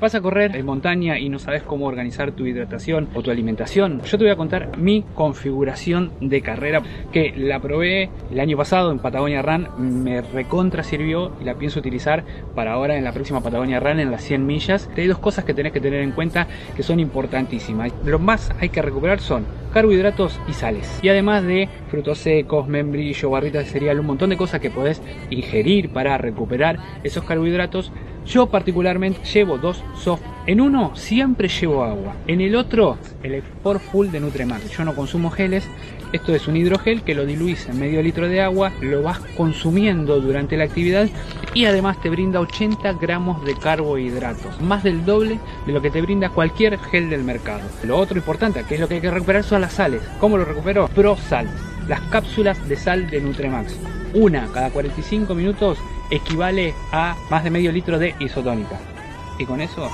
Vas a correr en montaña y no sabes cómo organizar tu hidratación o tu alimentación. Yo te voy a contar mi configuración de carrera que la probé el año pasado en Patagonia Run, me recontra sirvió y la pienso utilizar para ahora en la próxima Patagonia Run en las 100 millas. Hay dos cosas que tenés que tener en cuenta que son importantísimas. Lo más hay que recuperar son carbohidratos y sales. Y además de frutos secos, membrillo, barritas de cereal, un montón de cosas que podés ingerir para recuperar esos carbohidratos. Yo particularmente llevo dos soft. En uno siempre llevo agua. En el otro el Sport Full de Nutremax. Yo no consumo geles. Esto es un hidrogel que lo diluís en medio litro de agua, lo vas consumiendo durante la actividad y además te brinda 80 gramos de carbohidratos, más del doble de lo que te brinda cualquier gel del mercado. Lo otro importante, que es lo que hay que recuperar, son las sales. ¿Cómo lo recupero? ProSal, las cápsulas de sal de Nutremax. Una cada 45 minutos equivale a más de medio litro de isotónica. Y con eso